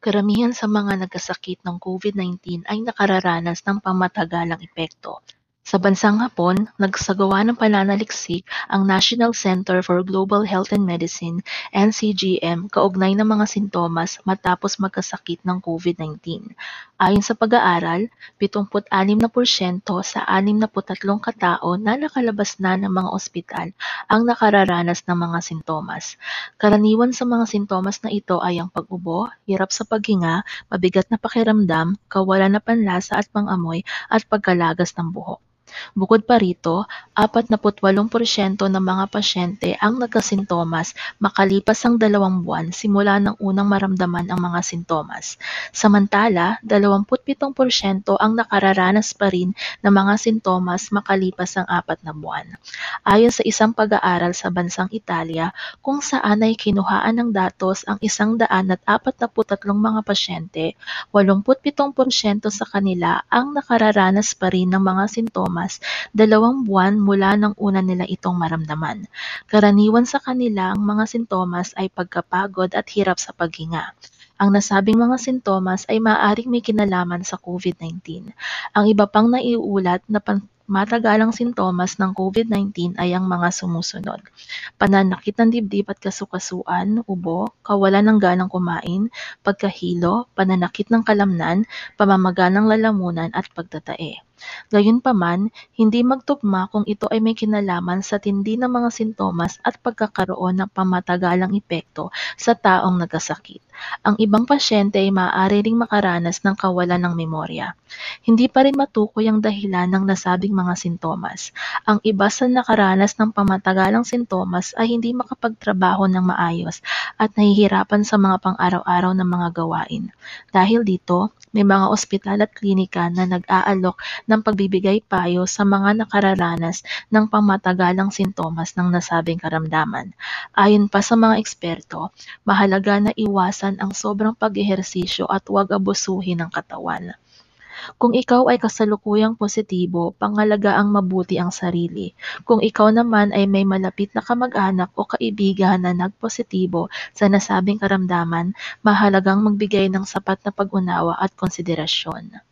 Karamihan sa mga nagkasakit ng COVID-19 ay nakararanas ng pamatagalang epekto sa bansang Hapon, nagsagawa ng pananaliksik ang National Center for Global Health and Medicine (NCGM) kaugnay ng mga sintomas matapos magkasakit ng COVID-19. Ayon sa pag-aaral, 76% sa 63 katao na nakalabas na ng mga ospital ang nakararanas ng mga sintomas. Karaniwan sa mga sintomas na ito ay ang pag-ubo, hirap sa paghinga, mabigat na pakiramdam, kawalan na panlasa at pangamoy at pagkalagas ng buhok. Bukod pa rito, 48% ng mga pasyente ang nagkasintomas makalipas ang dalawang buwan simula ng unang maramdaman ang mga sintomas. Samantala, 27% ang nakararanas pa rin ng mga sintomas makalipas ang apat na buwan. Ayon sa isang pag-aaral sa bansang Italia kung saan ay kinuhaan ng datos ang 143 mga pasyente, 87% sa kanila ang nakararanas pa rin ng mga sintomas sintomas dalawang buwan mula nang una nila itong maramdaman. Karaniwan sa kanila ang mga sintomas ay pagkapagod at hirap sa paghinga. Ang nasabing mga sintomas ay maaaring may kinalaman sa COVID-19. Ang iba pang naiulat na matagalang sintomas ng COVID-19 ay ang mga sumusunod. Pananakit ng dibdib at kasukasuan, ubo, kawalan ng ganang kumain, pagkahilo, pananakit ng kalamnan, pamamaga ng lalamunan at pagtatae. Gayunpaman, hindi magtugma kung ito ay may kinalaman sa tindi ng mga sintomas at pagkakaroon ng pamatagalang epekto sa taong nagkasakit. Ang ibang pasyente ay maaari ring makaranas ng kawalan ng memorya. Hindi pa rin matukoy ang dahilan ng nasabing mga sintomas. Ang iba sa nakaranas ng pamatagalang sintomas ay hindi makapagtrabaho ng maayos at nahihirapan sa mga pang-araw-araw na mga gawain. Dahil dito, may mga ospital at klinika na nag-aalok ng pagbibigay payo sa mga nakararanas ng pamatagalang sintomas ng nasabing karamdaman. Ayon pa sa mga eksperto, mahalaga na iwasan ang sobrang pag-ehersisyo at huwag abusuhin ang katawan. Kung ikaw ay kasalukuyang positibo, panghalagaang mabuti ang sarili. Kung ikaw naman ay may malapit na kamag-anak o kaibigan na nagpositibo sa nasabing karamdaman, mahalagang magbigay ng sapat na pag-unawa at konsiderasyon.